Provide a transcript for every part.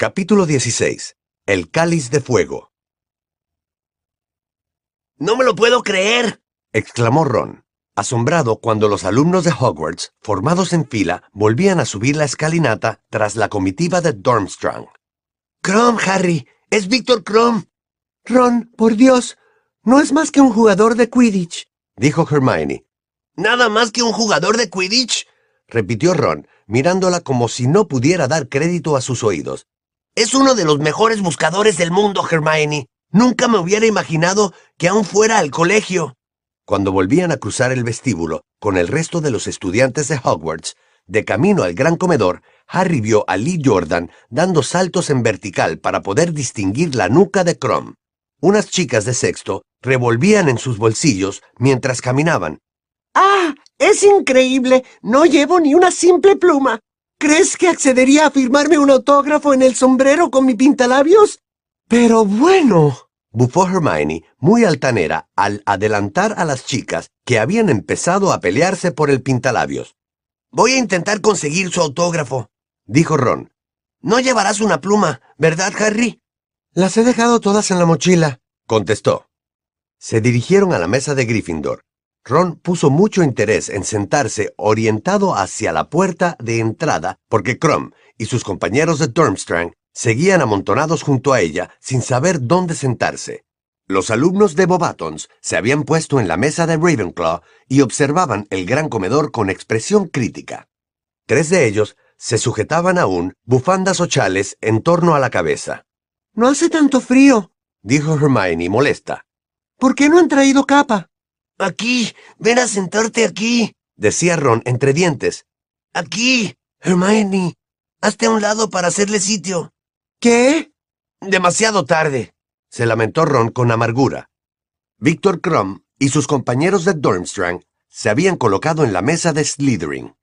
Capítulo 16. El cáliz de fuego. ¡No me lo puedo creer! exclamó Ron, asombrado cuando los alumnos de Hogwarts, formados en fila, volvían a subir la escalinata tras la comitiva de Durmstrang. Crom, Harry. Es Víctor Crom. Ron, por Dios, no es más que un jugador de Quidditch, dijo Hermione. ¿Nada más que un jugador de Quidditch? repitió Ron, mirándola como si no pudiera dar crédito a sus oídos. Es uno de los mejores buscadores del mundo, Hermione. Nunca me hubiera imaginado que aún fuera al colegio. Cuando volvían a cruzar el vestíbulo con el resto de los estudiantes de Hogwarts, de camino al gran comedor, Harry vio a Lee Jordan dando saltos en vertical para poder distinguir la nuca de Crom. Unas chicas de sexto revolvían en sus bolsillos mientras caminaban. ¡Ah! ¡Es increíble! No llevo ni una simple pluma. ¿Crees que accedería a firmarme un autógrafo en el sombrero con mi pintalabios? Pero bueno. Bufó Hermione, muy altanera, al adelantar a las chicas que habían empezado a pelearse por el pintalabios. Voy a intentar conseguir su autógrafo, dijo Ron. No llevarás una pluma, ¿verdad, Harry? Las he dejado todas en la mochila, contestó. Se dirigieron a la mesa de Gryffindor. Ron puso mucho interés en sentarse orientado hacia la puerta de entrada porque Crum y sus compañeros de Durmstrang seguían amontonados junto a ella sin saber dónde sentarse. Los alumnos de Bobatons se habían puesto en la mesa de Ravenclaw y observaban el gran comedor con expresión crítica. Tres de ellos se sujetaban aún bufandas o chales en torno a la cabeza. No hace tanto frío, dijo Hermione molesta. ¿Por qué no han traído capa? Aquí, ven a sentarte aquí, decía Ron entre dientes. Aquí, Hermione. Hazte a un lado para hacerle sitio. ¿Qué? Demasiado tarde, se lamentó Ron con amargura. Víctor Crumb y sus compañeros de Durmstrang se habían colocado en la mesa de Slytherin.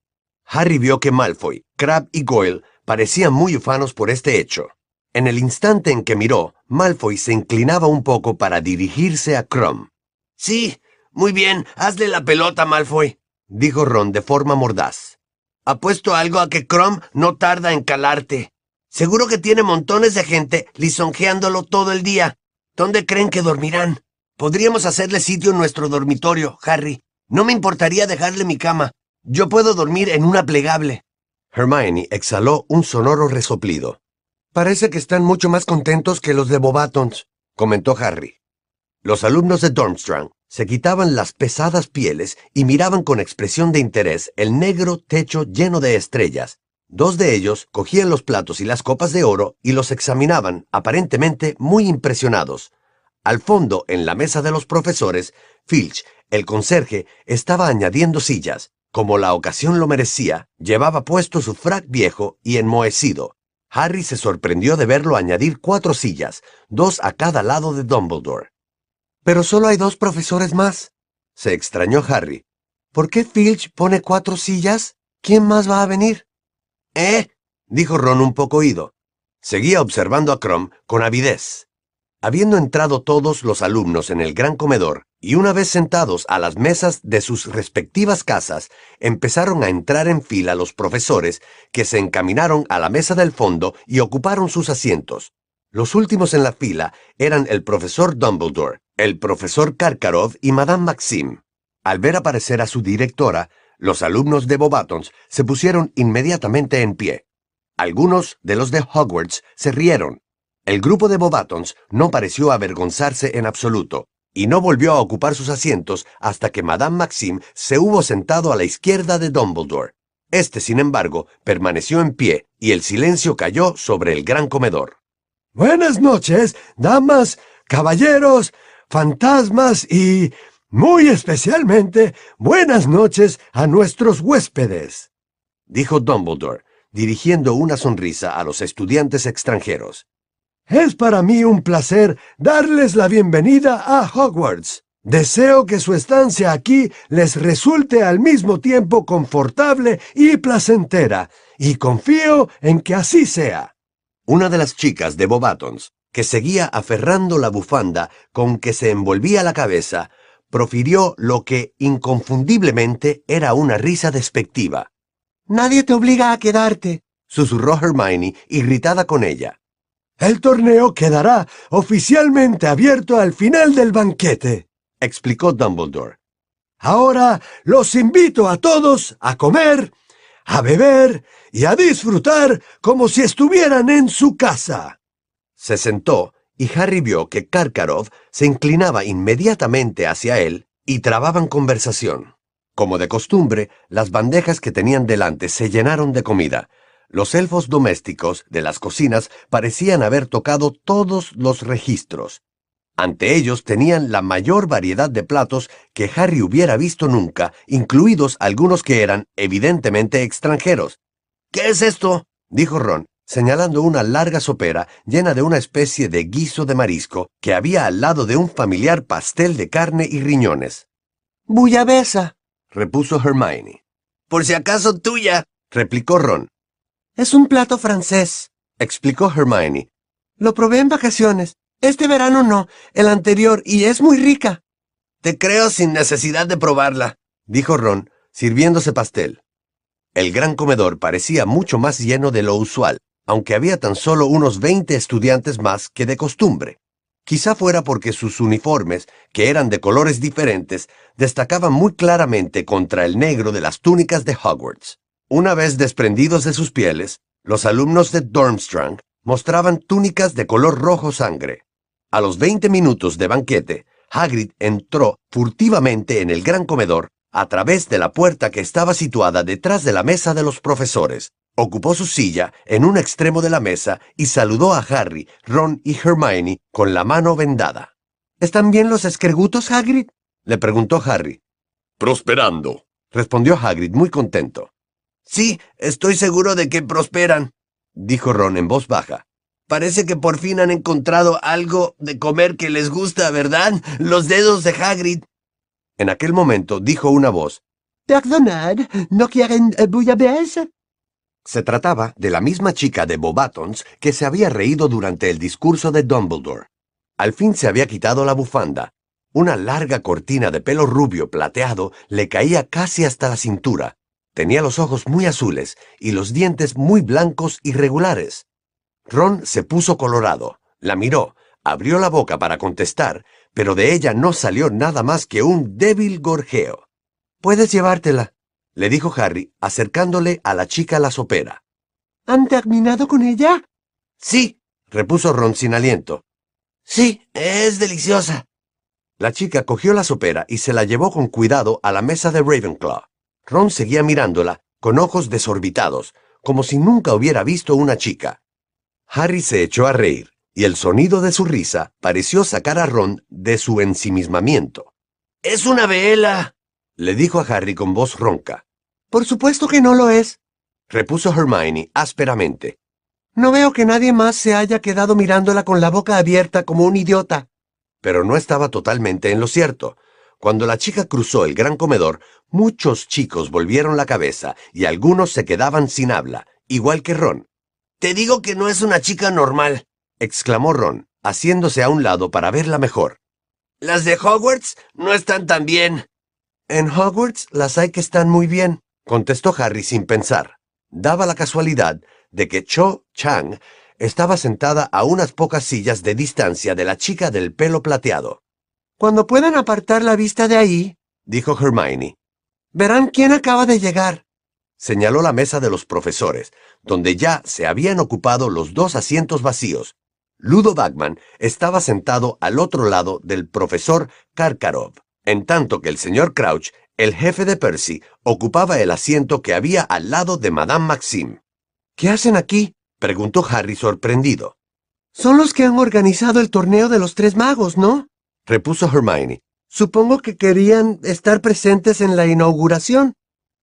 Harry vio que Malfoy, Crabbe y Goyle parecían muy ufanos por este hecho. En el instante en que miró, Malfoy se inclinaba un poco para dirigirse a Crumb. Sí, muy bien, hazle la pelota, Malfoy, dijo Ron de forma mordaz. Apuesto algo a que Crom no tarda en calarte. Seguro que tiene montones de gente lisonjeándolo todo el día. ¿Dónde creen que dormirán? Podríamos hacerle sitio en nuestro dormitorio, Harry. No me importaría dejarle mi cama. Yo puedo dormir en una plegable. Hermione exhaló un sonoro resoplido. Parece que están mucho más contentos que los de Bobatons, comentó Harry. Los alumnos de Durmstrang se quitaban las pesadas pieles y miraban con expresión de interés el negro techo lleno de estrellas. Dos de ellos cogían los platos y las copas de oro y los examinaban, aparentemente muy impresionados. Al fondo, en la mesa de los profesores, Filch, el conserje, estaba añadiendo sillas. Como la ocasión lo merecía, llevaba puesto su frac viejo y enmohecido. Harry se sorprendió de verlo añadir cuatro sillas, dos a cada lado de Dumbledore. Pero solo hay dos profesores más. Se extrañó Harry. ¿Por qué Filch pone cuatro sillas? ¿Quién más va a venir? ¿Eh? dijo Ron un poco oído. Seguía observando a Crom con avidez. Habiendo entrado todos los alumnos en el gran comedor, y una vez sentados a las mesas de sus respectivas casas, empezaron a entrar en fila los profesores, que se encaminaron a la mesa del fondo y ocuparon sus asientos. Los últimos en la fila eran el profesor Dumbledore, el profesor Karkarov y Madame Maxim. Al ver aparecer a su directora, los alumnos de Bobatons se pusieron inmediatamente en pie. Algunos de los de Hogwarts se rieron. El grupo de Bobatons no pareció avergonzarse en absoluto, y no volvió a ocupar sus asientos hasta que Madame Maxim se hubo sentado a la izquierda de Dumbledore. Este, sin embargo, permaneció en pie y el silencio cayó sobre el gran comedor. Buenas noches, damas, caballeros, fantasmas y, muy especialmente, buenas noches a nuestros huéspedes, dijo Dumbledore, dirigiendo una sonrisa a los estudiantes extranjeros. Es para mí un placer darles la bienvenida a Hogwarts. Deseo que su estancia aquí les resulte al mismo tiempo confortable y placentera, y confío en que así sea. Una de las chicas de Bobatons, que seguía aferrando la bufanda con que se envolvía la cabeza, profirió lo que inconfundiblemente era una risa despectiva. Nadie te obliga a quedarte, susurró Hermione, irritada con ella. El torneo quedará oficialmente abierto al final del banquete, explicó Dumbledore. Ahora los invito a todos a comer, a beber y a disfrutar como si estuvieran en su casa. Se sentó y Harry vio que Karkaroff se inclinaba inmediatamente hacia él y trababan conversación. Como de costumbre, las bandejas que tenían delante se llenaron de comida, los elfos domésticos de las cocinas parecían haber tocado todos los registros. Ante ellos tenían la mayor variedad de platos que Harry hubiera visto nunca, incluidos algunos que eran evidentemente extranjeros. ¿Qué es esto? dijo Ron, señalando una larga sopera llena de una especie de guiso de marisco que había al lado de un familiar pastel de carne y riñones. Bullabesa, repuso Hermione. Por si acaso tuya, replicó Ron. Es un plato francés, explicó Hermione. Lo probé en vacaciones. Este verano no, el anterior, y es muy rica. Te creo sin necesidad de probarla, dijo Ron, sirviéndose pastel. El gran comedor parecía mucho más lleno de lo usual, aunque había tan solo unos veinte estudiantes más que de costumbre. Quizá fuera porque sus uniformes, que eran de colores diferentes, destacaban muy claramente contra el negro de las túnicas de Hogwarts. Una vez desprendidos de sus pieles, los alumnos de Durmstrang mostraban túnicas de color rojo sangre. A los veinte minutos de banquete, Hagrid entró furtivamente en el gran comedor a través de la puerta que estaba situada detrás de la mesa de los profesores. Ocupó su silla en un extremo de la mesa y saludó a Harry, Ron y Hermione con la mano vendada. ¿Están bien los escregutos, Hagrid? le preguntó Harry. Prosperando, respondió Hagrid muy contento. Sí, estoy seguro de que prosperan, dijo Ron en voz baja. Parece que por fin han encontrado algo de comer que les gusta, ¿verdad? Los dedos de Hagrid. En aquel momento dijo una voz. Perdonad, ¿no quieren eh, bouillabaisse? Se trataba de la misma chica de Bobatons que se había reído durante el discurso de Dumbledore. Al fin se había quitado la bufanda. Una larga cortina de pelo rubio plateado le caía casi hasta la cintura, Tenía los ojos muy azules y los dientes muy blancos y regulares. Ron se puso colorado, la miró, abrió la boca para contestar, pero de ella no salió nada más que un débil gorjeo. Puedes llevártela, le dijo Harry, acercándole a la chica la sopera. ¿Han terminado con ella? Sí, repuso Ron sin aliento. Sí, es deliciosa. La chica cogió la sopera y se la llevó con cuidado a la mesa de Ravenclaw. Ron seguía mirándola, con ojos desorbitados, como si nunca hubiera visto una chica. Harry se echó a reír, y el sonido de su risa pareció sacar a Ron de su ensimismamiento. ¡Es una vela! le dijo a Harry con voz ronca. Por supuesto que no lo es, repuso Hermione ásperamente. No veo que nadie más se haya quedado mirándola con la boca abierta como un idiota. Pero no estaba totalmente en lo cierto. Cuando la chica cruzó el gran comedor, muchos chicos volvieron la cabeza y algunos se quedaban sin habla, igual que Ron. Te digo que no es una chica normal, exclamó Ron, haciéndose a un lado para verla mejor. Las de Hogwarts no están tan bien. En Hogwarts las hay que están muy bien, contestó Harry sin pensar. Daba la casualidad de que Cho Chang estaba sentada a unas pocas sillas de distancia de la chica del pelo plateado. Cuando puedan apartar la vista de ahí, dijo Hermione, verán quién acaba de llegar. Señaló la mesa de los profesores, donde ya se habían ocupado los dos asientos vacíos. Ludo Bagman estaba sentado al otro lado del profesor Karkarov, en tanto que el señor Crouch, el jefe de Percy, ocupaba el asiento que había al lado de Madame Maxime. ¿Qué hacen aquí? preguntó Harry sorprendido. Son los que han organizado el torneo de los tres magos, ¿no? repuso Hermione. Supongo que querían estar presentes en la inauguración.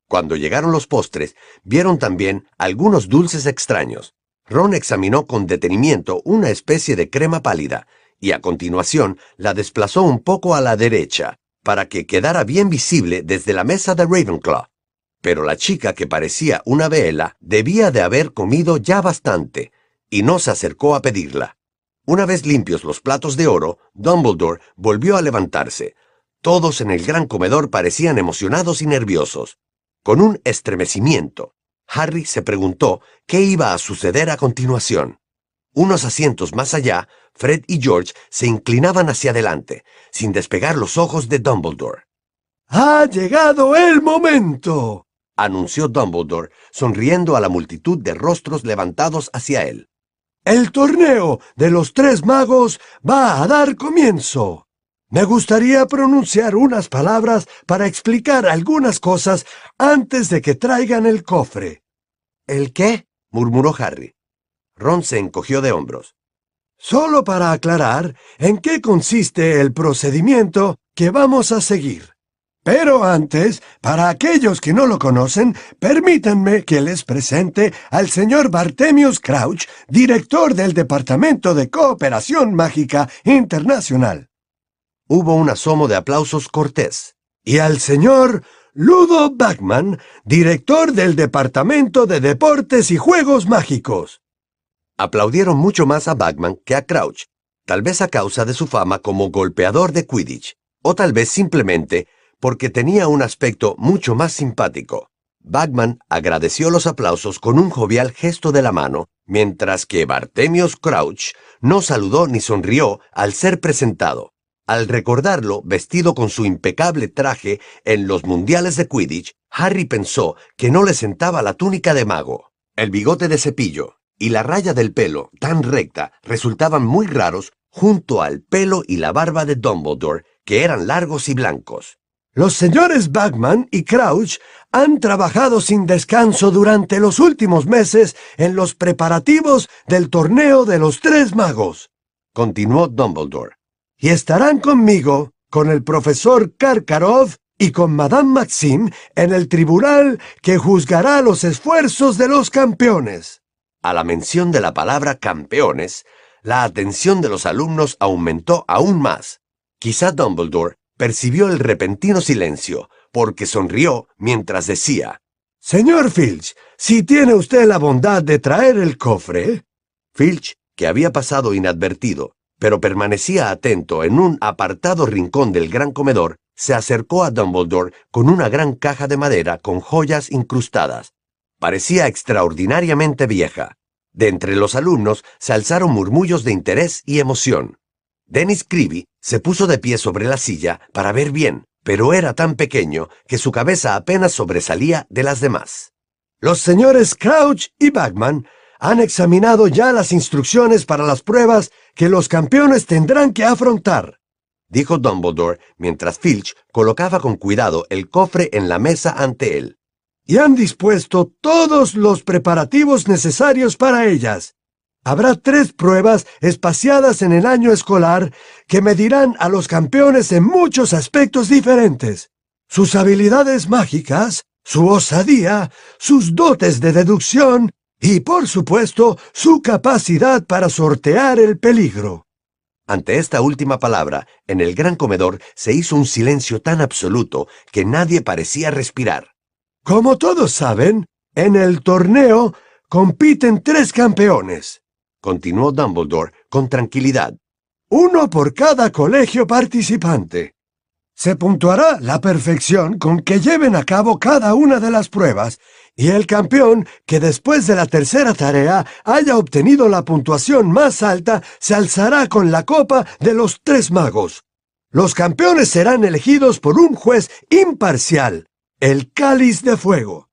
Cuando llegaron los postres, vieron también algunos dulces extraños. Ron examinó con detenimiento una especie de crema pálida y a continuación la desplazó un poco a la derecha para que quedara bien visible desde la mesa de Ravenclaw. Pero la chica que parecía una vela debía de haber comido ya bastante y no se acercó a pedirla. Una vez limpios los platos de oro, Dumbledore volvió a levantarse. Todos en el gran comedor parecían emocionados y nerviosos. Con un estremecimiento, Harry se preguntó qué iba a suceder a continuación. Unos asientos más allá, Fred y George se inclinaban hacia adelante, sin despegar los ojos de Dumbledore. ¡Ha llegado el momento! anunció Dumbledore, sonriendo a la multitud de rostros levantados hacia él. El torneo de los tres magos va a dar comienzo. Me gustaría pronunciar unas palabras para explicar algunas cosas antes de que traigan el cofre. ¿El qué? murmuró Harry. Ron se encogió de hombros. Solo para aclarar en qué consiste el procedimiento que vamos a seguir. Pero antes, para aquellos que no lo conocen, permítanme que les presente al señor Bartemius Crouch, director del Departamento de Cooperación Mágica Internacional. Hubo un asomo de aplausos cortés. Y al señor Ludo Bachman, director del Departamento de Deportes y Juegos Mágicos. Aplaudieron mucho más a Bachman que a Crouch, tal vez a causa de su fama como golpeador de Quidditch, o tal vez simplemente porque tenía un aspecto mucho más simpático. Bagman agradeció los aplausos con un jovial gesto de la mano, mientras que Bartemius Crouch no saludó ni sonrió al ser presentado. Al recordarlo vestido con su impecable traje en los mundiales de Quidditch, Harry pensó que no le sentaba la túnica de mago. El bigote de cepillo y la raya del pelo, tan recta, resultaban muy raros junto al pelo y la barba de Dumbledore, que eran largos y blancos. Los señores Bagman y Crouch han trabajado sin descanso durante los últimos meses en los preparativos del torneo de los tres magos, continuó Dumbledore. Y estarán conmigo, con el profesor Karkarov y con Madame Maxim en el tribunal que juzgará los esfuerzos de los campeones. A la mención de la palabra campeones, la atención de los alumnos aumentó aún más. Quizá Dumbledore percibió el repentino silencio, porque sonrió mientras decía, Señor Filch, si tiene usted la bondad de traer el cofre. Filch, que había pasado inadvertido, pero permanecía atento en un apartado rincón del gran comedor, se acercó a Dumbledore con una gran caja de madera con joyas incrustadas. Parecía extraordinariamente vieja. De entre los alumnos se alzaron murmullos de interés y emoción. Dennis Creevy se puso de pie sobre la silla para ver bien, pero era tan pequeño que su cabeza apenas sobresalía de las demás. Los señores Crouch y Bagman han examinado ya las instrucciones para las pruebas que los campeones tendrán que afrontar, dijo Dumbledore mientras Filch colocaba con cuidado el cofre en la mesa ante él. Y han dispuesto todos los preparativos necesarios para ellas. Habrá tres pruebas espaciadas en el año escolar que medirán a los campeones en muchos aspectos diferentes. Sus habilidades mágicas, su osadía, sus dotes de deducción y, por supuesto, su capacidad para sortear el peligro. Ante esta última palabra, en el gran comedor se hizo un silencio tan absoluto que nadie parecía respirar. Como todos saben, en el torneo compiten tres campeones continuó Dumbledore con tranquilidad. Uno por cada colegio participante. Se puntuará la perfección con que lleven a cabo cada una de las pruebas, y el campeón que después de la tercera tarea haya obtenido la puntuación más alta se alzará con la copa de los tres magos. Los campeones serán elegidos por un juez imparcial, el cáliz de fuego.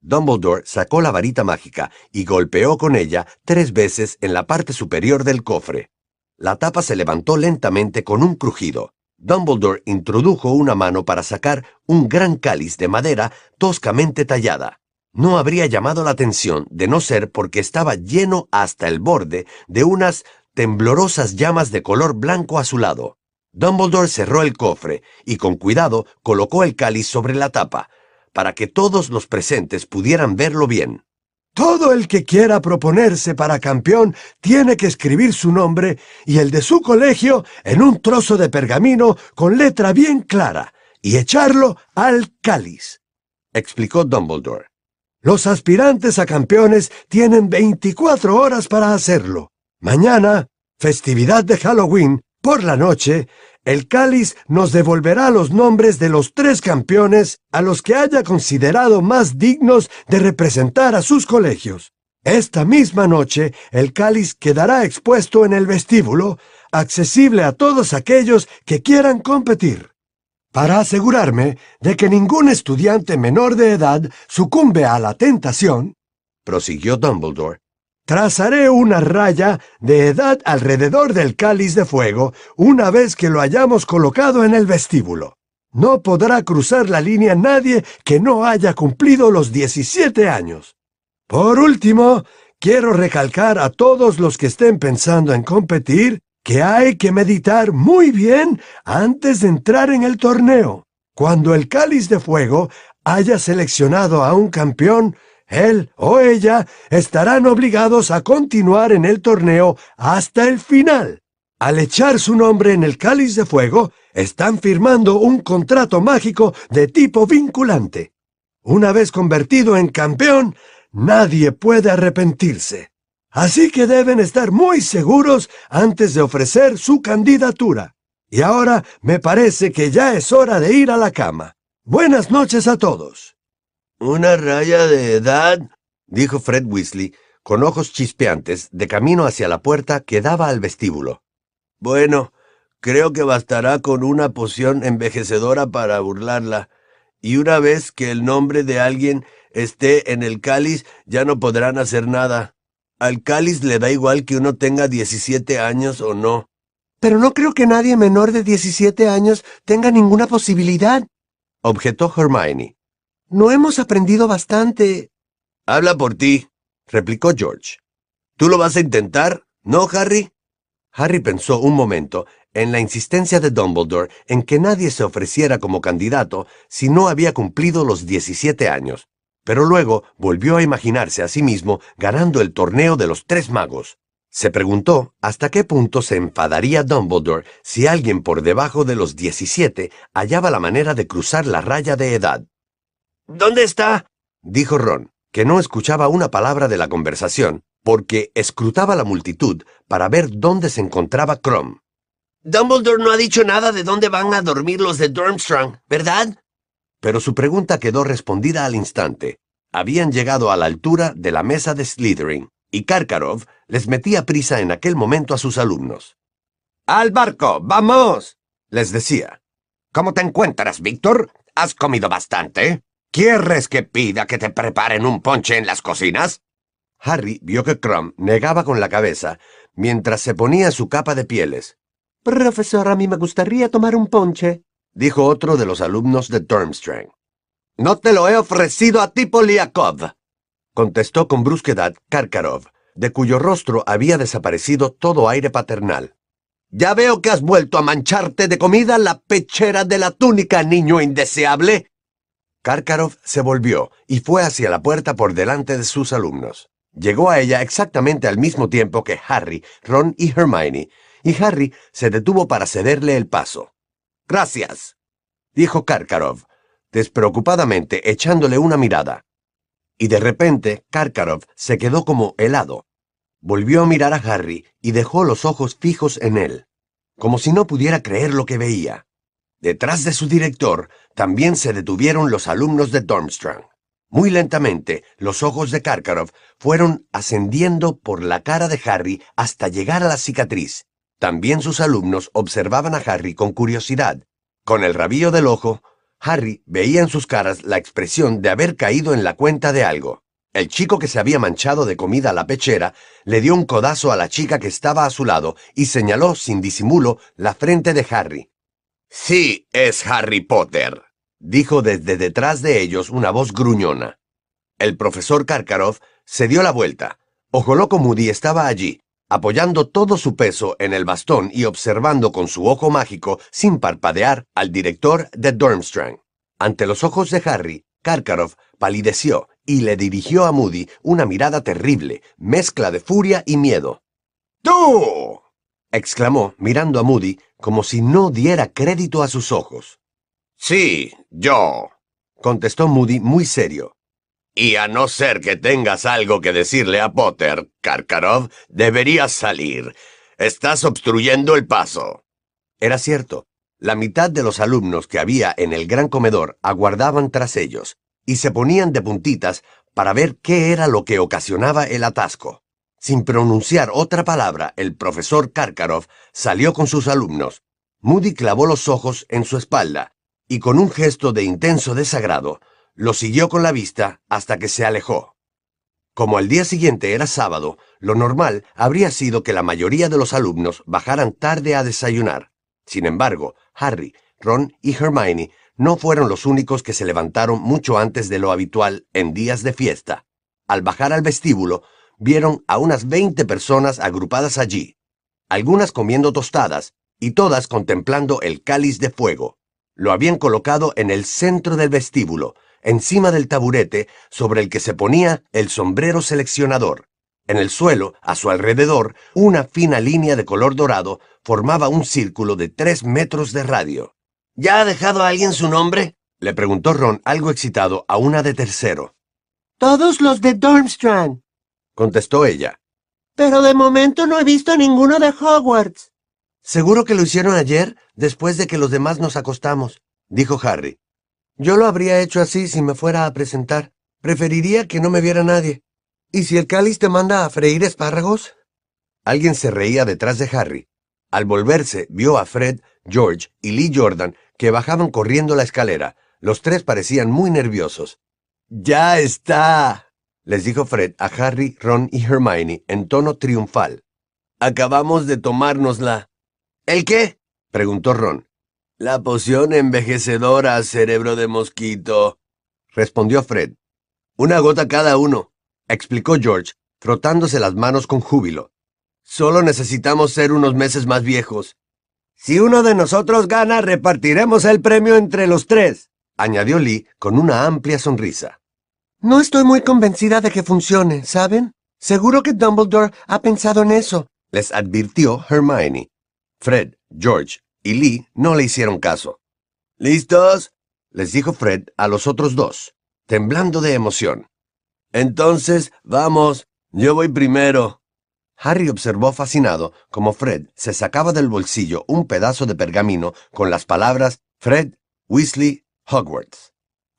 Dumbledore sacó la varita mágica y golpeó con ella tres veces en la parte superior del cofre. La tapa se levantó lentamente con un crujido. Dumbledore introdujo una mano para sacar un gran cáliz de madera toscamente tallada. No habría llamado la atención de no ser porque estaba lleno hasta el borde de unas temblorosas llamas de color blanco azulado. Dumbledore cerró el cofre y con cuidado colocó el cáliz sobre la tapa, para que todos los presentes pudieran verlo bien. Todo el que quiera proponerse para campeón tiene que escribir su nombre y el de su colegio en un trozo de pergamino con letra bien clara y echarlo al cáliz, explicó Dumbledore. Los aspirantes a campeones tienen 24 horas para hacerlo. Mañana, festividad de Halloween, por la noche, el cáliz nos devolverá los nombres de los tres campeones a los que haya considerado más dignos de representar a sus colegios. Esta misma noche el cáliz quedará expuesto en el vestíbulo, accesible a todos aquellos que quieran competir. Para asegurarme de que ningún estudiante menor de edad sucumbe a la tentación, prosiguió Dumbledore, trazaré una raya de edad alrededor del cáliz de fuego una vez que lo hayamos colocado en el vestíbulo. No podrá cruzar la línea nadie que no haya cumplido los 17 años. Por último, quiero recalcar a todos los que estén pensando en competir que hay que meditar muy bien antes de entrar en el torneo. Cuando el cáliz de fuego haya seleccionado a un campeón, él o ella estarán obligados a continuar en el torneo hasta el final. Al echar su nombre en el cáliz de fuego, están firmando un contrato mágico de tipo vinculante. Una vez convertido en campeón, nadie puede arrepentirse. Así que deben estar muy seguros antes de ofrecer su candidatura. Y ahora me parece que ya es hora de ir a la cama. Buenas noches a todos. ¿Una raya de edad? dijo Fred Weasley, con ojos chispeantes, de camino hacia la puerta que daba al vestíbulo. Bueno, creo que bastará con una poción envejecedora para burlarla. Y una vez que el nombre de alguien esté en el cáliz, ya no podrán hacer nada. Al cáliz le da igual que uno tenga 17 años o no. Pero no creo que nadie menor de 17 años tenga ninguna posibilidad, objetó Hermione. No hemos aprendido bastante. Habla por ti, replicó George. ¿Tú lo vas a intentar? ¿No, Harry? Harry pensó un momento en la insistencia de Dumbledore en que nadie se ofreciera como candidato si no había cumplido los 17 años pero luego volvió a imaginarse a sí mismo ganando el torneo de los tres magos. Se preguntó hasta qué punto se enfadaría Dumbledore si alguien por debajo de los 17 hallaba la manera de cruzar la raya de edad. ¿Dónde está? dijo Ron, que no escuchaba una palabra de la conversación, porque escrutaba la multitud para ver dónde se encontraba Crom. Dumbledore no ha dicho nada de dónde van a dormir los de Durmstrang, ¿verdad? pero su pregunta quedó respondida al instante. Habían llegado a la altura de la mesa de Slytherin, y Karkarov les metía prisa en aquel momento a sus alumnos. ¡Al barco! ¡Vamos! les decía. ¿Cómo te encuentras, Víctor? ¿Has comido bastante? ¿Quieres que pida que te preparen un ponche en las cocinas? Harry vio que Crumb negaba con la cabeza mientras se ponía su capa de pieles. Profesor, a mí me gustaría tomar un ponche dijo otro de los alumnos de Durmstrang. No te lo he ofrecido a ti, Poliakov, contestó con brusquedad Karkarov, de cuyo rostro había desaparecido todo aire paternal. Ya veo que has vuelto a mancharte de comida la pechera de la túnica, niño indeseable. Karkarov se volvió y fue hacia la puerta por delante de sus alumnos. Llegó a ella exactamente al mismo tiempo que Harry, Ron y Hermione, y Harry se detuvo para cederle el paso. Gracias, dijo Karkarov, despreocupadamente echándole una mirada. Y de repente Karkarov se quedó como helado. Volvió a mirar a Harry y dejó los ojos fijos en él, como si no pudiera creer lo que veía. Detrás de su director también se detuvieron los alumnos de Durmstrang. Muy lentamente, los ojos de Karkarov fueron ascendiendo por la cara de Harry hasta llegar a la cicatriz, también sus alumnos observaban a Harry con curiosidad. Con el rabillo del ojo, Harry veía en sus caras la expresión de haber caído en la cuenta de algo. El chico que se había manchado de comida a la pechera le dio un codazo a la chica que estaba a su lado y señaló sin disimulo la frente de Harry. Sí, es Harry Potter, dijo desde detrás de ellos una voz gruñona. El profesor Karkaroff se dio la vuelta. Ojo Loco Moody estaba allí, apoyando todo su peso en el bastón y observando con su ojo mágico, sin parpadear, al director de Durmstrang. Ante los ojos de Harry, Karkaroff palideció y le dirigió a Moody una mirada terrible, mezcla de furia y miedo. ¡Tú! Exclamó, mirando a Moody como si no diera crédito a sus ojos. Sí, yo, contestó Moody muy serio. Y a no ser que tengas algo que decirle a Potter, Karkarov, deberías salir. Estás obstruyendo el paso. Era cierto. La mitad de los alumnos que había en el gran comedor aguardaban tras ellos, y se ponían de puntitas para ver qué era lo que ocasionaba el atasco. Sin pronunciar otra palabra, el profesor Karkaroff salió con sus alumnos. Moody clavó los ojos en su espalda y con un gesto de intenso desagrado, lo siguió con la vista hasta que se alejó. Como al día siguiente era sábado, lo normal habría sido que la mayoría de los alumnos bajaran tarde a desayunar. Sin embargo, Harry, Ron y Hermione no fueron los únicos que se levantaron mucho antes de lo habitual en días de fiesta. Al bajar al vestíbulo, vieron a unas 20 personas agrupadas allí, algunas comiendo tostadas y todas contemplando el cáliz de fuego. Lo habían colocado en el centro del vestíbulo, encima del taburete sobre el que se ponía el sombrero seleccionador. En el suelo, a su alrededor, una fina línea de color dorado formaba un círculo de tres metros de radio. ¿Ya ha dejado a alguien su nombre? Le preguntó Ron, algo excitado, a una de tercero. Todos los de Durmstrang. Contestó ella. Pero de momento no he visto a ninguno de Hogwarts. Seguro que lo hicieron ayer, después de que los demás nos acostamos, dijo Harry. Yo lo habría hecho así si me fuera a presentar. Preferiría que no me viera nadie. ¿Y si el cáliz te manda a freír espárragos? Alguien se reía detrás de Harry. Al volverse, vio a Fred, George y Lee Jordan que bajaban corriendo la escalera. Los tres parecían muy nerviosos. ¡Ya está! Les dijo Fred a Harry, Ron y Hermione en tono triunfal. Acabamos de tomárnosla. ¿El qué? preguntó Ron. La poción envejecedora, cerebro de mosquito, respondió Fred. Una gota cada uno, explicó George, frotándose las manos con júbilo. Solo necesitamos ser unos meses más viejos. Si uno de nosotros gana, repartiremos el premio entre los tres, añadió Lee con una amplia sonrisa. No estoy muy convencida de que funcione, ¿saben? Seguro que Dumbledore ha pensado en eso, les advirtió Hermione. Fred, George y Lee no le hicieron caso. ¿Listos? les dijo Fred a los otros dos, temblando de emoción. Entonces, vamos, yo voy primero. Harry observó fascinado cómo Fred se sacaba del bolsillo un pedazo de pergamino con las palabras Fred, Weasley, Hogwarts.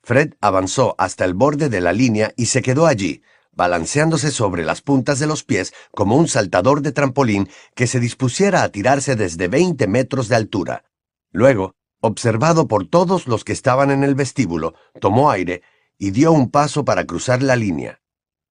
Fred avanzó hasta el borde de la línea y se quedó allí, balanceándose sobre las puntas de los pies como un saltador de trampolín que se dispusiera a tirarse desde 20 metros de altura. Luego, observado por todos los que estaban en el vestíbulo, tomó aire y dio un paso para cruzar la línea.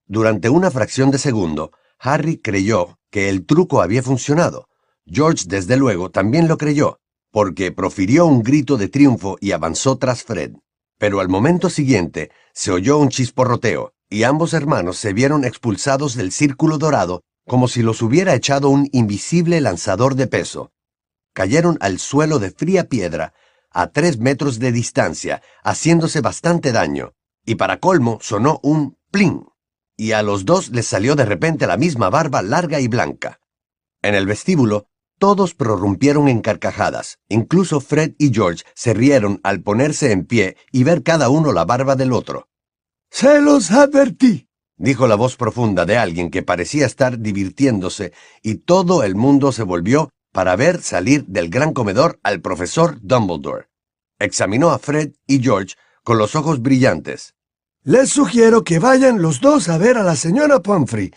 Durante una fracción de segundo, Harry creyó que el truco había funcionado. George, desde luego, también lo creyó, porque profirió un grito de triunfo y avanzó tras Fred. Pero al momento siguiente se oyó un chisporroteo, y ambos hermanos se vieron expulsados del círculo dorado como si los hubiera echado un invisible lanzador de peso. Cayeron al suelo de fría piedra, a tres metros de distancia, haciéndose bastante daño, y para colmo sonó un plin, y a los dos les salió de repente la misma barba larga y blanca. En el vestíbulo, todos prorrumpieron en carcajadas, incluso Fred y George se rieron al ponerse en pie y ver cada uno la barba del otro. Se los advertí, dijo la voz profunda de alguien que parecía estar divirtiéndose, y todo el mundo se volvió para ver salir del gran comedor al profesor Dumbledore. Examinó a Fred y George con los ojos brillantes. Les sugiero que vayan los dos a ver a la señora Pumphrey.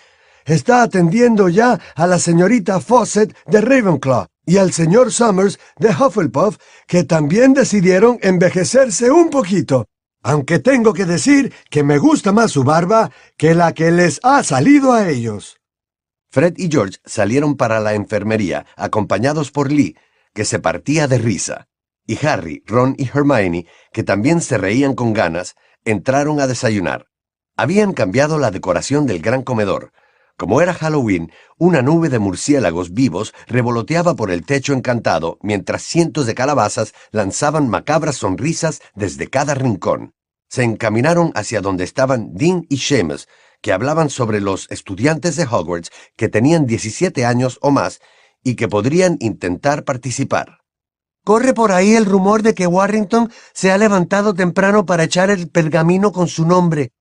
Está atendiendo ya a la señorita Fawcett de Ravenclaw y al señor Summers de Hufflepuff, que también decidieron envejecerse un poquito aunque tengo que decir que me gusta más su barba que la que les ha salido a ellos. Fred y George salieron para la enfermería, acompañados por Lee, que se partía de risa, y Harry, Ron y Hermione, que también se reían con ganas, entraron a desayunar. Habían cambiado la decoración del gran comedor, como era Halloween, una nube de murciélagos vivos revoloteaba por el techo encantado mientras cientos de calabazas lanzaban macabras sonrisas desde cada rincón. Se encaminaron hacia donde estaban Dean y Seamus, que hablaban sobre los estudiantes de Hogwarts que tenían 17 años o más y que podrían intentar participar. Corre por ahí el rumor de que Warrington se ha levantado temprano para echar el pergamino con su nombre,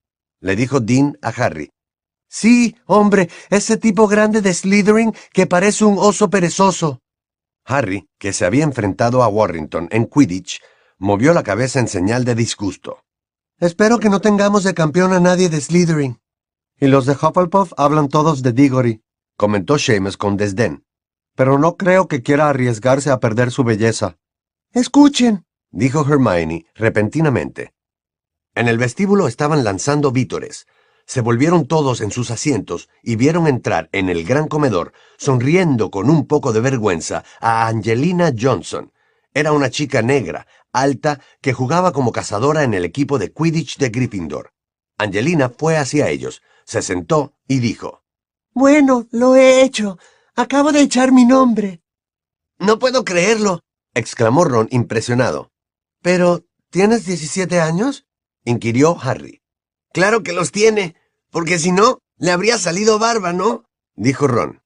le dijo Dean a Harry. Sí, hombre, ese tipo grande de Slytherin que parece un oso perezoso. Harry, que se había enfrentado a Warrington en Quidditch, movió la cabeza en señal de disgusto. Espero que no tengamos de campeón a nadie de Slytherin. Y los de Hufflepuff hablan todos de Diggory, comentó Seamus con desdén. pero no creo que quiera arriesgarse a perder su belleza. Escuchen. dijo Hermione repentinamente. En el vestíbulo estaban lanzando vítores. Se volvieron todos en sus asientos y vieron entrar en el gran comedor, sonriendo con un poco de vergüenza, a Angelina Johnson. Era una chica negra, alta, que jugaba como cazadora en el equipo de Quidditch de Gryffindor. Angelina fue hacia ellos, se sentó y dijo, Bueno, lo he hecho. Acabo de echar mi nombre. No puedo creerlo. exclamó Ron impresionado. Pero, ¿tienes 17 años? inquirió Harry. Claro que los tiene, porque si no, le habría salido barba, ¿no? dijo Ron.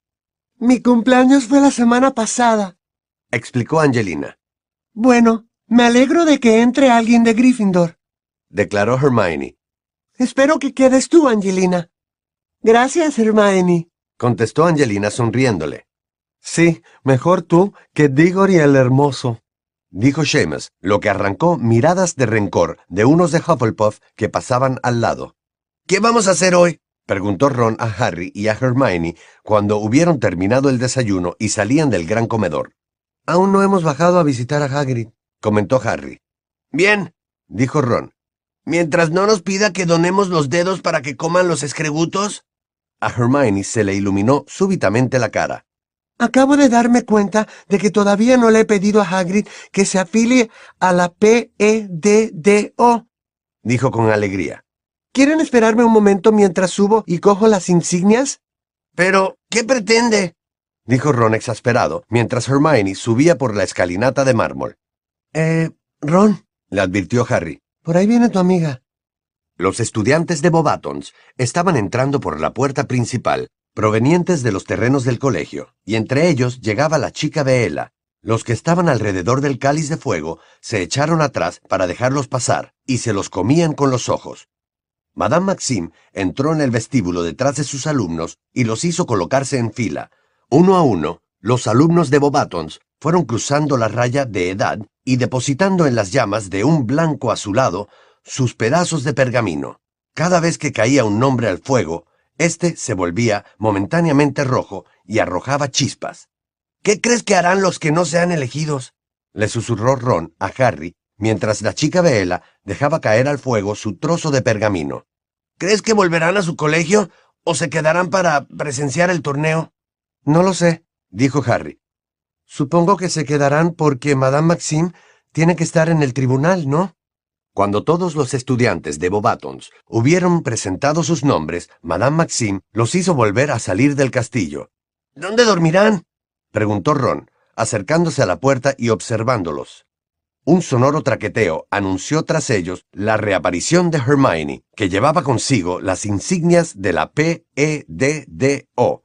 Mi cumpleaños fue la semana pasada. Explicó Angelina. Bueno, me alegro de que entre alguien de Gryffindor. Declaró Hermione. Espero que quedes tú, Angelina. Gracias, Hermione. Contestó Angelina sonriéndole. Sí, mejor tú que Diggory el hermoso. Dijo Seamus, lo que arrancó miradas de rencor de unos de Hufflepuff que pasaban al lado. ¿Qué vamos a hacer hoy? Preguntó Ron a Harry y a Hermione cuando hubieron terminado el desayuno y salían del gran comedor. Aún no hemos bajado a visitar a Hagrid. Comentó Harry. Bien, Dijo Ron. mientras no nos pida que donemos los dedos para que coman los escrebutos. A Hermione se le iluminó súbitamente la cara. Acabo de darme cuenta de que todavía no le he pedido a Hagrid que se afilie a la PEDDO. Dijo con alegría. ¿Quieren esperarme un momento mientras subo y cojo las insignias? Pero, ¿qué pretende? Dijo Ron exasperado, mientras Hermione subía por la escalinata de mármol. Eh, Ron, Le advirtió Harry. por ahí viene tu amiga. Los estudiantes de Bobatons estaban entrando por la puerta principal, provenientes de los terrenos del colegio, y entre ellos llegaba la chica Beela. Los que estaban alrededor del cáliz de fuego se echaron atrás para dejarlos pasar, y se los comían con los ojos. Madame Maxime entró en el vestíbulo detrás de sus alumnos y los hizo colocarse en fila. Uno a uno, los alumnos de Bobatons fueron cruzando la raya de edad y depositando en las llamas de un blanco azulado sus pedazos de pergamino. Cada vez que caía un nombre al fuego, éste se volvía momentáneamente rojo y arrojaba chispas. ¿Qué crees que harán los que no sean elegidos? Le susurró Ron a Harry mientras la chica Beela dejaba caer al fuego su trozo de pergamino. ¿Crees que volverán a su colegio o se quedarán para presenciar el torneo? No lo sé. Dijo Harry. Supongo que se quedarán porque Madame Maxime tiene que estar en el tribunal, ¿no? Cuando todos los estudiantes de Bobatons hubieron presentado sus nombres, Madame Maxime los hizo volver a salir del castillo. ¿Dónde dormirán? Preguntó Ron, acercándose a la puerta y observándolos. Un sonoro traqueteo anunció tras ellos la reaparición de Hermione, que llevaba consigo las insignias de la PEDDO.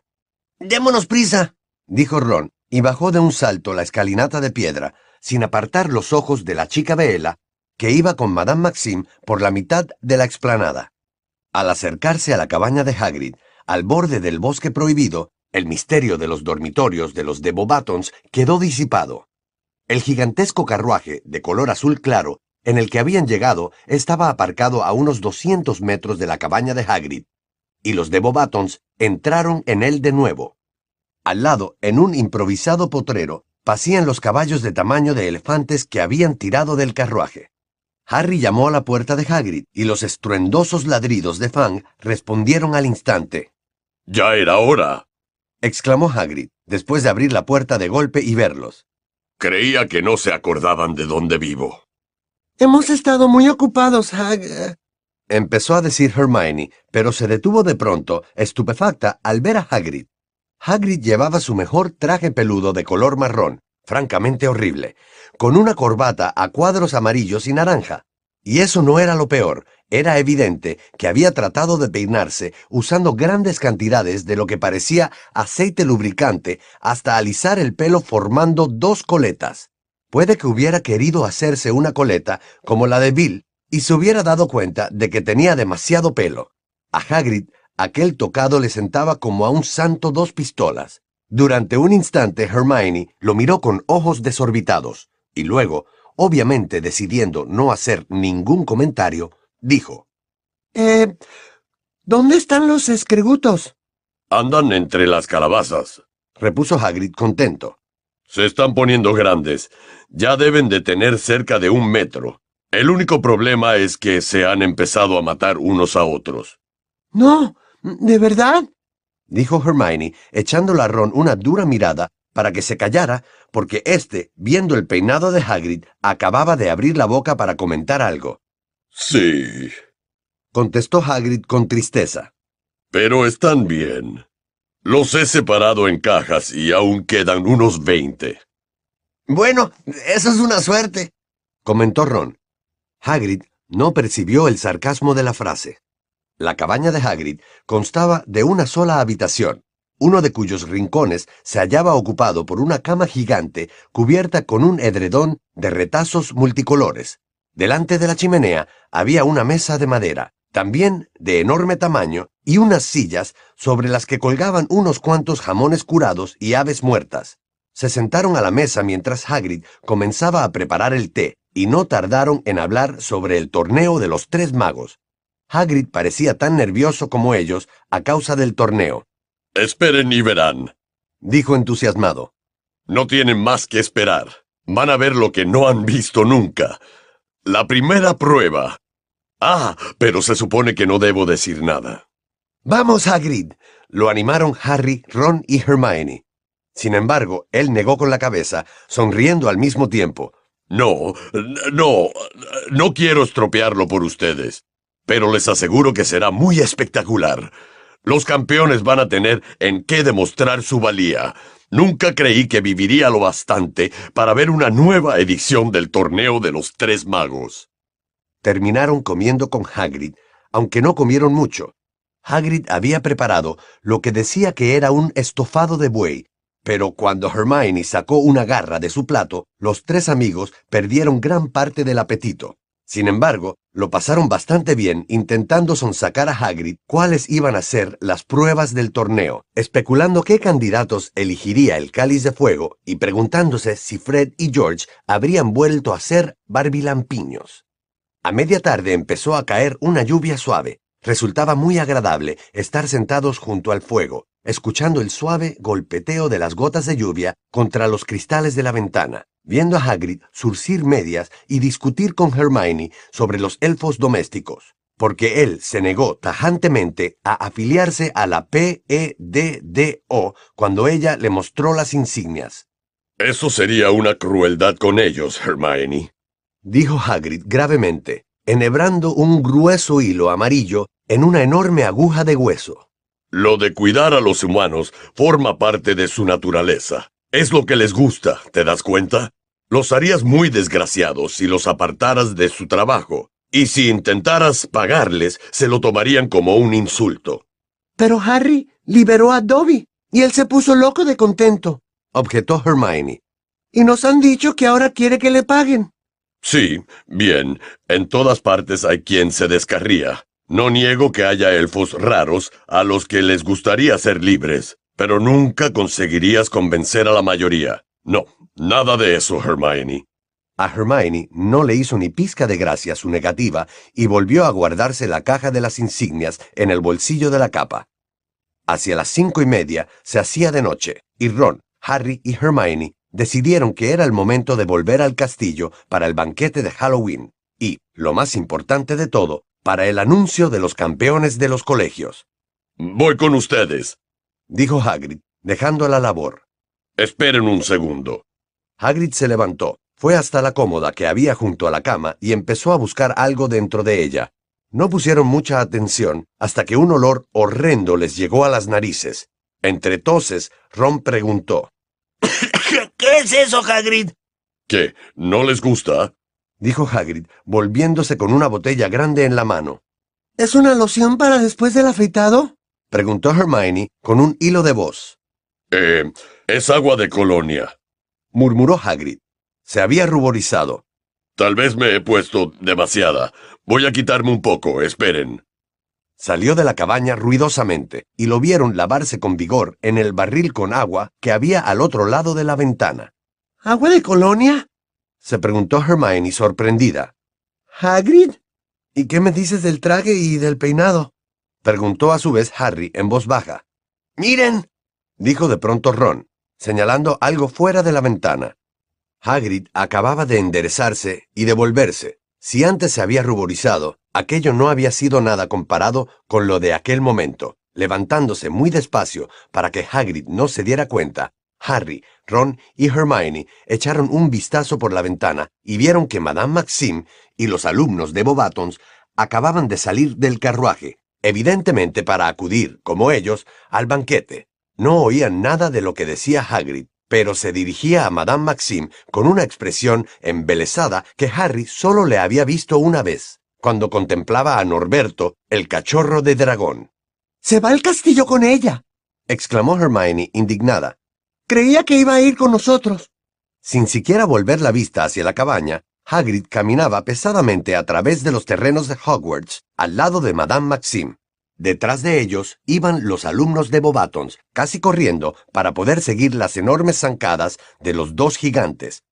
Démonos prisa. Dijo Ron, y bajó de un salto la escalinata de piedra, sin apartar los ojos de la chica Beela, que iba con Madame Maxime por la mitad de la explanada. Al acercarse a la cabaña de Hagrid, al borde del bosque prohibido, el misterio de los dormitorios de los de Bobatons quedó disipado. El gigantesco carruaje, de color azul claro, en el que habían llegado, estaba aparcado a unos 200 metros de la cabaña de Hagrid, y los de Bobatons entraron en él de nuevo. Al lado, en un improvisado potrero, pasían los caballos de tamaño de elefantes que habían tirado del carruaje. Harry llamó a la puerta de Hagrid y los estruendosos ladridos de Fang respondieron al instante. Ya era hora. exclamó Hagrid, después de abrir la puerta de golpe y verlos. Creía que no se acordaban de dónde vivo. Hemos estado muy ocupados, Hag... Empezó a decir Hermione, pero se detuvo de pronto, estupefacta, al ver a Hagrid. Hagrid llevaba su mejor traje peludo de color marrón, francamente horrible, con una corbata a cuadros amarillos y naranja. Y eso no era lo peor, era evidente que había tratado de peinarse usando grandes cantidades de lo que parecía aceite lubricante hasta alisar el pelo formando dos coletas. Puede que hubiera querido hacerse una coleta como la de Bill y se hubiera dado cuenta de que tenía demasiado pelo. A Hagrid aquel tocado le sentaba como a un santo dos pistolas. Durante un instante Hermione lo miró con ojos desorbitados, y luego, obviamente decidiendo no hacer ningún comentario, dijo. Eh, ¿dónde están los escregutos? Andan entre las calabazas. repuso Hagrid contento. Se están poniendo grandes. Ya deben de tener cerca de un metro. El único problema es que se han empezado a matar unos a otros. No, ¿de verdad? Dijo Hermione, echándole a Ron una dura mirada para que se callara, porque éste, viendo el peinado de Hagrid, acababa de abrir la boca para comentar algo. Sí, Contestó Hagrid con tristeza. pero están bien. Los he separado en cajas y aún quedan unos veinte. Bueno, eso es una suerte. comentó Ron. Hagrid no percibió el sarcasmo de la frase. La cabaña de Hagrid constaba de una sola habitación, uno de cuyos rincones se hallaba ocupado por una cama gigante cubierta con un edredón de retazos multicolores. Delante de la chimenea había una mesa de madera, también de enorme tamaño, y unas sillas sobre las que colgaban unos cuantos jamones curados y aves muertas. Se sentaron a la mesa mientras Hagrid comenzaba a preparar el té, y no tardaron en hablar sobre el torneo de los tres magos. Hagrid parecía tan nervioso como ellos a causa del torneo. Esperen y verán. Dijo entusiasmado. No tienen más que esperar. Van a ver lo que no han visto nunca. La primera prueba. Ah, pero se supone que no debo decir nada. Vamos, Hagrid. Lo animaron Harry, Ron y Hermione. Sin embargo, él negó con la cabeza, sonriendo al mismo tiempo. No, no, no quiero estropearlo por ustedes, pero les aseguro que será muy espectacular. Los campeones van a tener en qué demostrar su valía. Nunca creí que viviría lo bastante para ver una nueva edición del torneo de los tres magos. Terminaron comiendo con Hagrid, aunque no comieron mucho. Hagrid había preparado lo que decía que era un estofado de buey, pero cuando Hermione sacó una garra de su plato, los tres amigos perdieron gran parte del apetito. Sin embargo, lo pasaron bastante bien intentando sonsacar a Hagrid cuáles iban a ser las pruebas del torneo, especulando qué candidatos elegiría el cáliz de fuego y preguntándose si Fred y George habrían vuelto a ser barbilampiños. A media tarde empezó a caer una lluvia suave. Resultaba muy agradable estar sentados junto al fuego, escuchando el suave golpeteo de las gotas de lluvia contra los cristales de la ventana, viendo a Hagrid surcir medias y discutir con Hermione sobre los elfos domésticos, porque él se negó tajantemente a afiliarse a la PEDDO cuando ella le mostró las insignias. Eso sería una crueldad con ellos, Hermione. Dijo Hagrid gravemente, enhebrando un grueso hilo amarillo en una enorme aguja de hueso. Lo de cuidar a los humanos forma parte de su naturaleza. Es lo que les gusta, ¿te das cuenta? Los harías muy desgraciados si los apartaras de su trabajo, y si intentaras pagarles, se lo tomarían como un insulto. Pero Harry liberó a Dobby y él se puso loco de contento. Objetó Hermione. Y nos han dicho que ahora quiere que le paguen. Sí, bien, en todas partes hay quien se descarría. No niego que haya elfos raros a los que les gustaría ser libres, pero nunca conseguirías convencer a la mayoría. No, nada de eso, Hermione. A Hermione no le hizo ni pizca de gracia su negativa y volvió a guardarse la caja de las insignias en el bolsillo de la capa. Hacia las cinco y media se hacía de noche, y Ron, Harry y Hermione decidieron que era el momento de volver al castillo para el banquete de Halloween y, lo más importante de todo, para el anuncio de los campeones de los colegios, Voy con ustedes. dijo Hagrid, dejando la labor. Esperen un segundo. Hagrid se levantó, fue hasta la cómoda que había junto a la cama y empezó a buscar algo dentro de ella. No pusieron mucha atención hasta que un olor horrendo les llegó a las narices. Entre toses, Ron preguntó, ¿Qué es eso, Hagrid? ¿Qué? ¿No les gusta? dijo Hagrid, volviéndose con una botella grande en la mano. ¿Es una loción para después del afeitado? Preguntó Hermione con un hilo de voz. Eh, es agua de colonia. Murmuró Hagrid. Se había ruborizado. Tal vez me he puesto demasiada. Voy a quitarme un poco, esperen. Salió de la cabaña ruidosamente y lo vieron lavarse con vigor en el barril con agua que había al otro lado de la ventana. ¿Agua de colonia? Se preguntó Hermione sorprendida. ¿Hagrid? ¿Y qué me dices del traje y del peinado? preguntó a su vez Harry en voz baja. Miren, dijo de pronto Ron, señalando algo fuera de la ventana. Hagrid acababa de enderezarse y de volverse. Si antes se había ruborizado, aquello no había sido nada comparado con lo de aquel momento. Levantándose muy despacio para que Hagrid no se diera cuenta, Harry, Ron y Hermione echaron un vistazo por la ventana y vieron que Madame Maxime y los alumnos de Bobatons acababan de salir del carruaje, evidentemente para acudir, como ellos, al banquete. No oían nada de lo que decía Hagrid, pero se dirigía a Madame Maxime con una expresión embelesada que Harry solo le había visto una vez, cuando contemplaba a Norberto, el cachorro de dragón. Se va al castillo con ella, exclamó Hermione indignada. Creía que iba a ir con nosotros. Sin siquiera volver la vista hacia la cabaña, Hagrid caminaba pesadamente a través de los terrenos de Hogwarts, al lado de Madame Maxime. Detrás de ellos iban los alumnos de Bobatons, casi corriendo para poder seguir las enormes zancadas de los dos gigantes.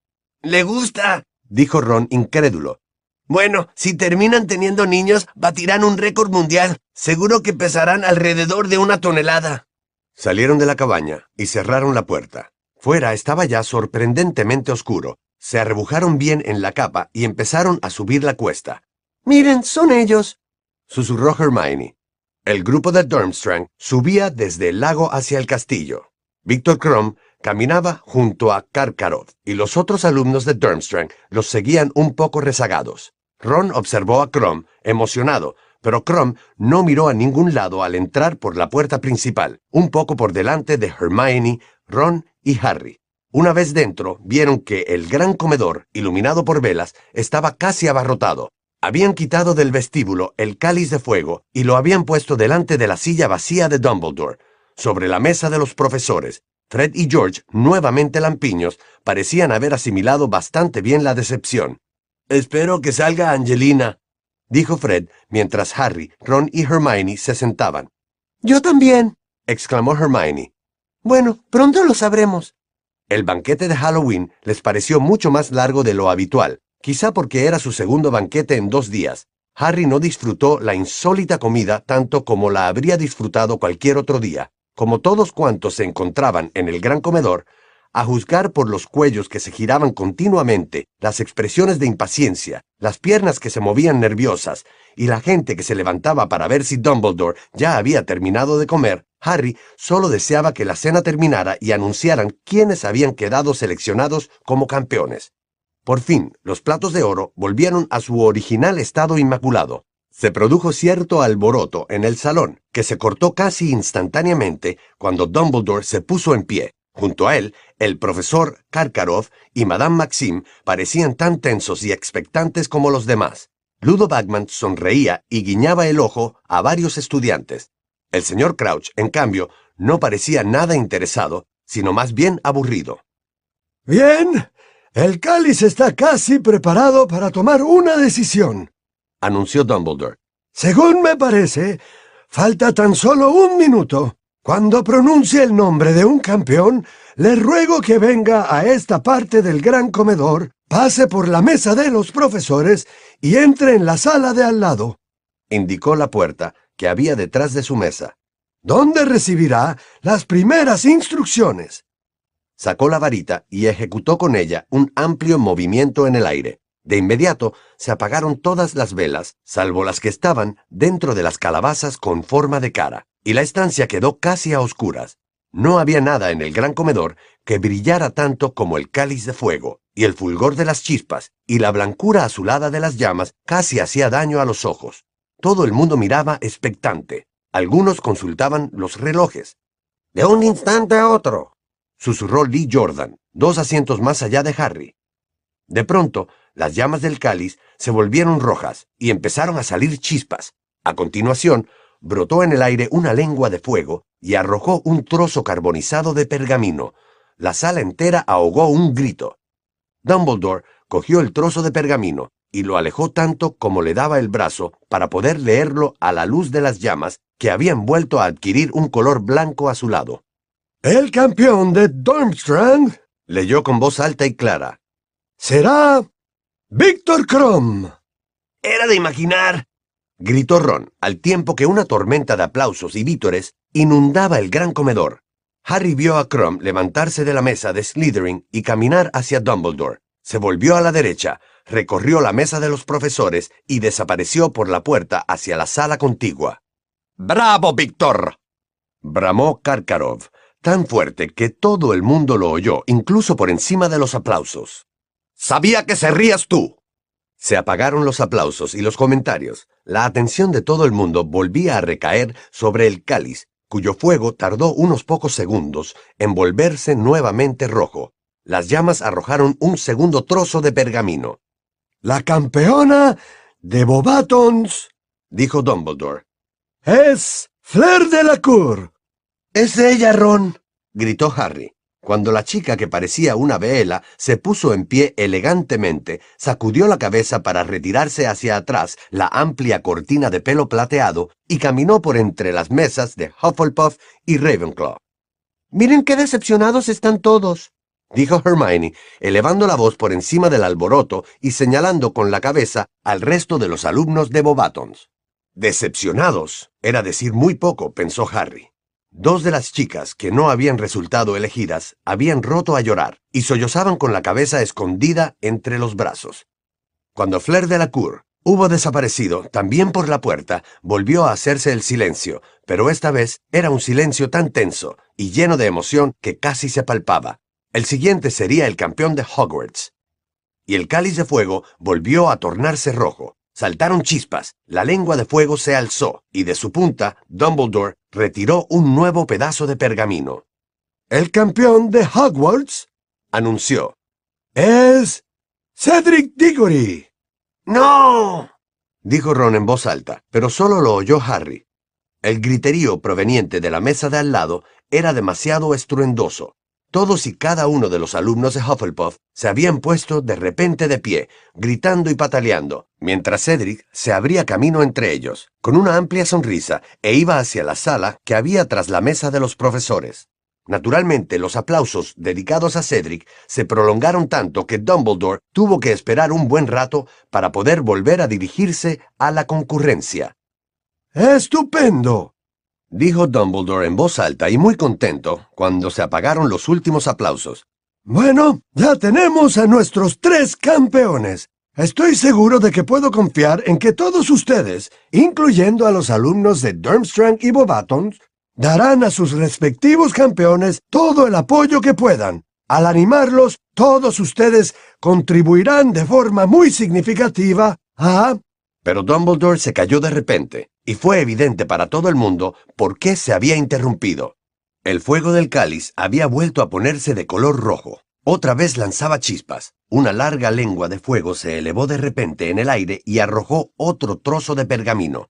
¿Le gusta? dijo Ron incrédulo. Bueno, si terminan teniendo niños, batirán un récord mundial. Seguro que pesarán alrededor de una tonelada. Salieron de la cabaña y cerraron la puerta. Fuera estaba ya sorprendentemente oscuro. Se arrebujaron bien en la capa y empezaron a subir la cuesta. Miren, son ellos, susurró Hermione. El grupo de Durmstrang subía desde el lago hacia el castillo. Víctor Crumb caminaba junto a Karkaroff y los otros alumnos de Durmstrang los seguían un poco rezagados. Ron observó a Crumb, emocionado, pero Crumb no miró a ningún lado al entrar por la puerta principal, un poco por delante de Hermione, Ron y Harry. Una vez dentro, vieron que el gran comedor, iluminado por velas, estaba casi abarrotado. Habían quitado del vestíbulo el cáliz de fuego y lo habían puesto delante de la silla vacía de Dumbledore. Sobre la mesa de los profesores, Fred y George, nuevamente lampiños, parecían haber asimilado bastante bien la decepción. Espero que salga Angelina, dijo Fred mientras Harry, Ron y Hermione se sentaban. Yo también, exclamó Hermione. Bueno, pronto lo sabremos. El banquete de Halloween les pareció mucho más largo de lo habitual, quizá porque era su segundo banquete en dos días. Harry no disfrutó la insólita comida tanto como la habría disfrutado cualquier otro día. Como todos cuantos se encontraban en el gran comedor, a juzgar por los cuellos que se giraban continuamente, las expresiones de impaciencia, las piernas que se movían nerviosas y la gente que se levantaba para ver si Dumbledore ya había terminado de comer, Harry solo deseaba que la cena terminara y anunciaran quiénes habían quedado seleccionados como campeones. Por fin, los platos de oro volvieron a su original estado inmaculado. Se produjo cierto alboroto en el salón, que se cortó casi instantáneamente cuando Dumbledore se puso en pie, Junto a él, el profesor Karkaroff y Madame Maxime parecían tan tensos y expectantes como los demás. Ludo Bagman sonreía y guiñaba el ojo a varios estudiantes. El señor Crouch, en cambio, no parecía nada interesado, sino más bien aburrido. Bien, el cáliz está casi preparado para tomar una decisión, anunció Dumbledore. Según me parece, falta tan solo un minuto. Cuando pronuncie el nombre de un campeón, le ruego que venga a esta parte del gran comedor, pase por la mesa de los profesores y entre en la sala de al lado. Indicó la puerta que había detrás de su mesa. Donde recibirá las primeras instrucciones. Sacó la varita y ejecutó con ella un amplio movimiento en el aire. De inmediato se apagaron todas las velas, salvo las que estaban dentro de las calabazas con forma de cara y la estancia quedó casi a oscuras. No había nada en el gran comedor que brillara tanto como el cáliz de fuego, y el fulgor de las chispas y la blancura azulada de las llamas casi hacía daño a los ojos. Todo el mundo miraba expectante. Algunos consultaban los relojes. De un instante a otro, susurró Lee Jordan, dos asientos más allá de Harry. De pronto, las llamas del cáliz se volvieron rojas y empezaron a salir chispas. A continuación, brotó en el aire una lengua de fuego y arrojó un trozo carbonizado de pergamino. La sala entera ahogó un grito. Dumbledore cogió el trozo de pergamino y lo alejó tanto como le daba el brazo para poder leerlo a la luz de las llamas que habían vuelto a adquirir un color blanco a su lado. El campeón de Durmstrang, leyó con voz alta y clara, será Víctor Krum. Era de imaginar, gritó Ron, al tiempo que una tormenta de aplausos y vítores inundaba el gran comedor. Harry vio a Crumb levantarse de la mesa de Slytherin y caminar hacia Dumbledore. Se volvió a la derecha, recorrió la mesa de los profesores y desapareció por la puerta hacia la sala contigua. ¡Bravo, Víctor! bramó Karkarov, tan fuerte que todo el mundo lo oyó, incluso por encima de los aplausos. Sabía que se rías tú. Se apagaron los aplausos y los comentarios. La atención de todo el mundo volvía a recaer sobre el cáliz, cuyo fuego tardó unos pocos segundos en volverse nuevamente rojo. Las llamas arrojaron un segundo trozo de pergamino. La campeona de Bobatons, dijo Dumbledore. Es Fleur de la Cour. Es ella, Ron, gritó Harry. Cuando la chica que parecía una vela se puso en pie elegantemente, sacudió la cabeza para retirarse hacia atrás la amplia cortina de pelo plateado y caminó por entre las mesas de Hufflepuff y Ravenclaw. Miren qué decepcionados están todos, dijo Hermione, elevando la voz por encima del alboroto y señalando con la cabeza al resto de los alumnos de Bobatons. Decepcionados era decir muy poco, pensó Harry. Dos de las chicas que no habían resultado elegidas habían roto a llorar y sollozaban con la cabeza escondida entre los brazos. Cuando Fleur de la Cour hubo desaparecido, también por la puerta, volvió a hacerse el silencio, pero esta vez era un silencio tan tenso y lleno de emoción que casi se palpaba. El siguiente sería el campeón de Hogwarts. Y el cáliz de fuego volvió a tornarse rojo. Saltaron chispas, la lengua de fuego se alzó, y de su punta, Dumbledore retiró un nuevo pedazo de pergamino. El campeón de Hogwarts, anunció, es Cedric Diggory. ¡No! dijo Ron en voz alta, pero solo lo oyó Harry. El griterío proveniente de la mesa de al lado era demasiado estruendoso. Todos y cada uno de los alumnos de Hufflepuff se habían puesto de repente de pie, gritando y pataleando, mientras Cedric se abría camino entre ellos, con una amplia sonrisa, e iba hacia la sala que había tras la mesa de los profesores. Naturalmente, los aplausos dedicados a Cedric se prolongaron tanto que Dumbledore tuvo que esperar un buen rato para poder volver a dirigirse a la concurrencia. ¡Estupendo! Dijo Dumbledore en voz alta y muy contento cuando se apagaron los últimos aplausos. Bueno, ya tenemos a nuestros tres campeones. Estoy seguro de que puedo confiar en que todos ustedes, incluyendo a los alumnos de Durmstrang y Bobatons, darán a sus respectivos campeones todo el apoyo que puedan. Al animarlos, todos ustedes contribuirán de forma muy significativa a... Pero Dumbledore se cayó de repente y fue evidente para todo el mundo por qué se había interrumpido. El fuego del cáliz había vuelto a ponerse de color rojo. Otra vez lanzaba chispas. Una larga lengua de fuego se elevó de repente en el aire y arrojó otro trozo de pergamino.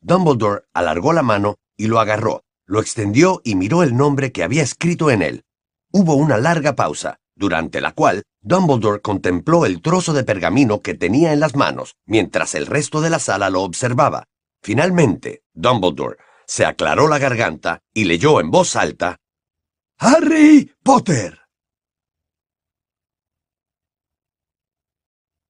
Dumbledore alargó la mano y lo agarró, lo extendió y miró el nombre que había escrito en él. Hubo una larga pausa, durante la cual Dumbledore contempló el trozo de pergamino que tenía en las manos, mientras el resto de la sala lo observaba. Finalmente, Dumbledore se aclaró la garganta y leyó en voz alta Harry Potter.